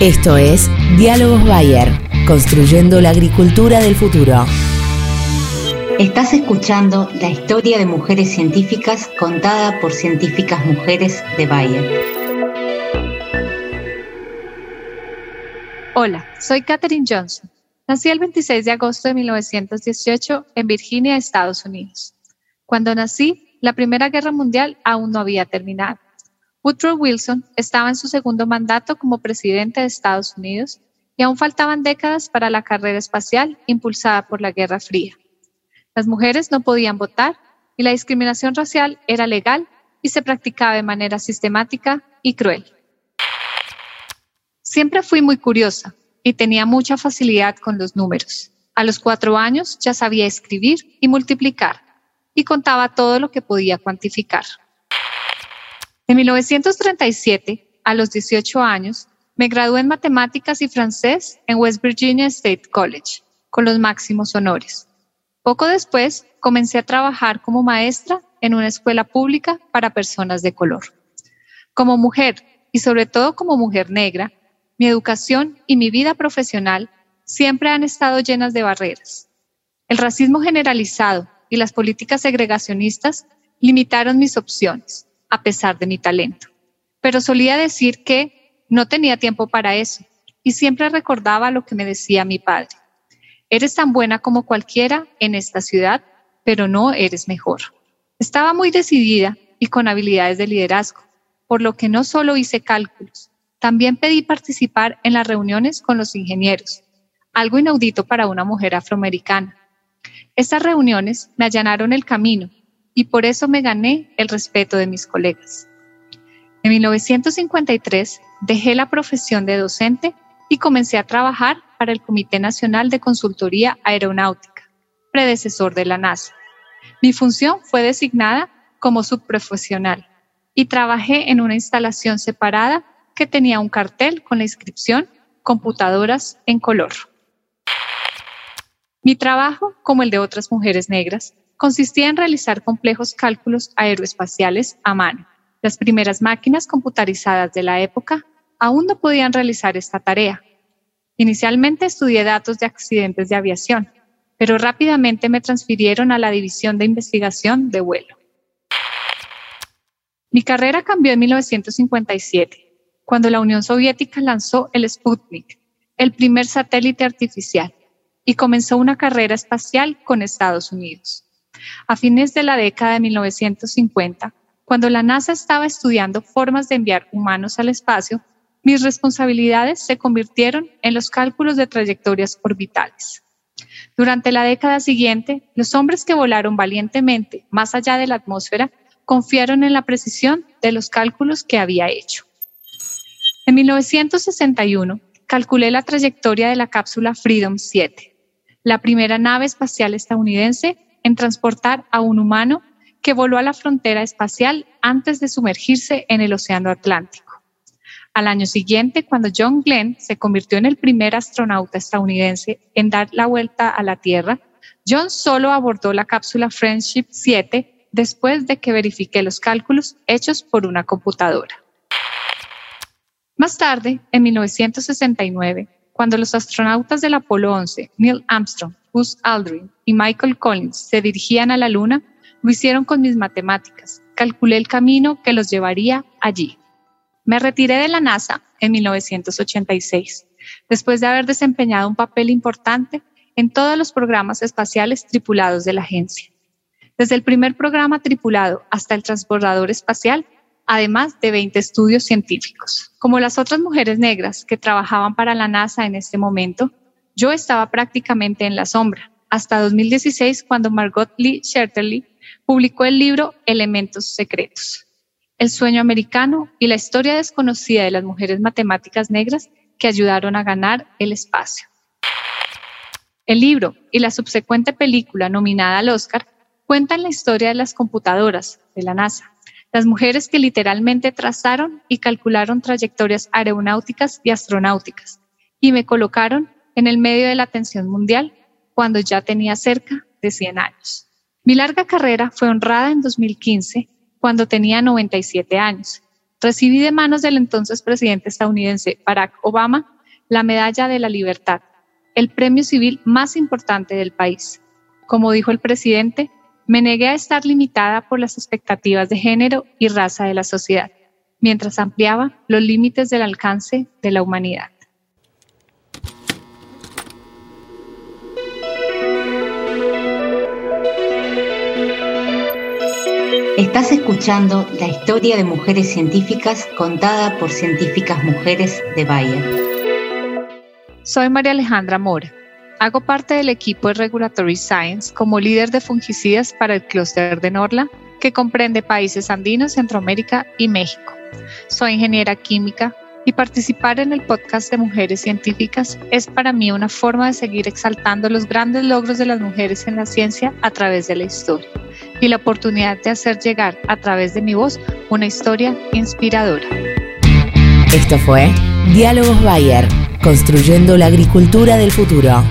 Esto es Diálogos Bayer, construyendo la agricultura del futuro. Estás escuchando la historia de mujeres científicas contada por científicas mujeres de Bayer. Hola, soy Katherine Johnson. Nací el 26 de agosto de 1918 en Virginia, Estados Unidos. Cuando nací, la Primera Guerra Mundial aún no había terminado. Woodrow Wilson estaba en su segundo mandato como presidente de Estados Unidos y aún faltaban décadas para la carrera espacial impulsada por la Guerra Fría. Las mujeres no podían votar y la discriminación racial era legal y se practicaba de manera sistemática y cruel. Siempre fui muy curiosa y tenía mucha facilidad con los números. A los cuatro años ya sabía escribir y multiplicar y contaba todo lo que podía cuantificar. En 1937, a los 18 años, me gradué en matemáticas y francés en West Virginia State College, con los máximos honores. Poco después, comencé a trabajar como maestra en una escuela pública para personas de color. Como mujer, y sobre todo como mujer negra, mi educación y mi vida profesional siempre han estado llenas de barreras. El racismo generalizado y las políticas segregacionistas limitaron mis opciones a pesar de mi talento. Pero solía decir que no tenía tiempo para eso y siempre recordaba lo que me decía mi padre. Eres tan buena como cualquiera en esta ciudad, pero no eres mejor. Estaba muy decidida y con habilidades de liderazgo, por lo que no solo hice cálculos, también pedí participar en las reuniones con los ingenieros, algo inaudito para una mujer afroamericana. Estas reuniones me allanaron el camino y por eso me gané el respeto de mis colegas. En 1953 dejé la profesión de docente y comencé a trabajar para el Comité Nacional de Consultoría Aeronáutica, predecesor de la NASA. Mi función fue designada como subprofesional y trabajé en una instalación separada que tenía un cartel con la inscripción Computadoras en color. Mi trabajo, como el de otras mujeres negras, consistía en realizar complejos cálculos aeroespaciales a mano. Las primeras máquinas computarizadas de la época aún no podían realizar esta tarea. Inicialmente estudié datos de accidentes de aviación, pero rápidamente me transfirieron a la División de Investigación de Vuelo. Mi carrera cambió en 1957, cuando la Unión Soviética lanzó el Sputnik, el primer satélite artificial, y comenzó una carrera espacial con Estados Unidos. A fines de la década de 1950, cuando la NASA estaba estudiando formas de enviar humanos al espacio, mis responsabilidades se convirtieron en los cálculos de trayectorias orbitales. Durante la década siguiente, los hombres que volaron valientemente más allá de la atmósfera confiaron en la precisión de los cálculos que había hecho. En 1961, calculé la trayectoria de la cápsula Freedom 7, la primera nave espacial estadounidense en transportar a un humano que voló a la frontera espacial antes de sumergirse en el Océano Atlántico. Al año siguiente, cuando John Glenn se convirtió en el primer astronauta estadounidense en dar la vuelta a la Tierra, John solo abordó la cápsula Friendship 7 después de que verifiqué los cálculos hechos por una computadora. Más tarde, en 1969, cuando los astronautas del Apolo 11, Neil Armstrong, Buzz Aldrin y Michael Collins se dirigían a la Luna, lo hicieron con mis matemáticas. Calculé el camino que los llevaría allí. Me retiré de la NASA en 1986, después de haber desempeñado un papel importante en todos los programas espaciales tripulados de la agencia. Desde el primer programa tripulado hasta el transbordador espacial, además de 20 estudios científicos. Como las otras mujeres negras que trabajaban para la NASA en este momento, yo estaba prácticamente en la sombra, hasta 2016 cuando Margot Lee Shetterly publicó el libro Elementos Secretos, el sueño americano y la historia desconocida de las mujeres matemáticas negras que ayudaron a ganar el espacio. El libro y la subsecuente película nominada al Oscar cuentan la historia de las computadoras de la NASA, las mujeres que literalmente trazaron y calcularon trayectorias aeronáuticas y astronáuticas y me colocaron en el medio de la atención mundial cuando ya tenía cerca de 100 años. Mi larga carrera fue honrada en 2015 cuando tenía 97 años recibí de manos del entonces presidente estadounidense Barack Obama la Medalla de la Libertad, el premio civil más importante del país. Como dijo el presidente, me negué a estar limitada por las expectativas de género y raza de la sociedad, mientras ampliaba los límites del alcance de la humanidad. Estás escuchando la historia de mujeres científicas contada por científicas mujeres de Bayer. Soy María Alejandra Mora. Hago parte del equipo de Regulatory Science como líder de fungicidas para el clúster de Norla, que comprende países andinos, Centroamérica y México. Soy ingeniera química y participar en el podcast de mujeres científicas es para mí una forma de seguir exaltando los grandes logros de las mujeres en la ciencia a través de la historia y la oportunidad de hacer llegar a través de mi voz una historia inspiradora. Esto fue Diálogos Bayer, construyendo la agricultura del futuro.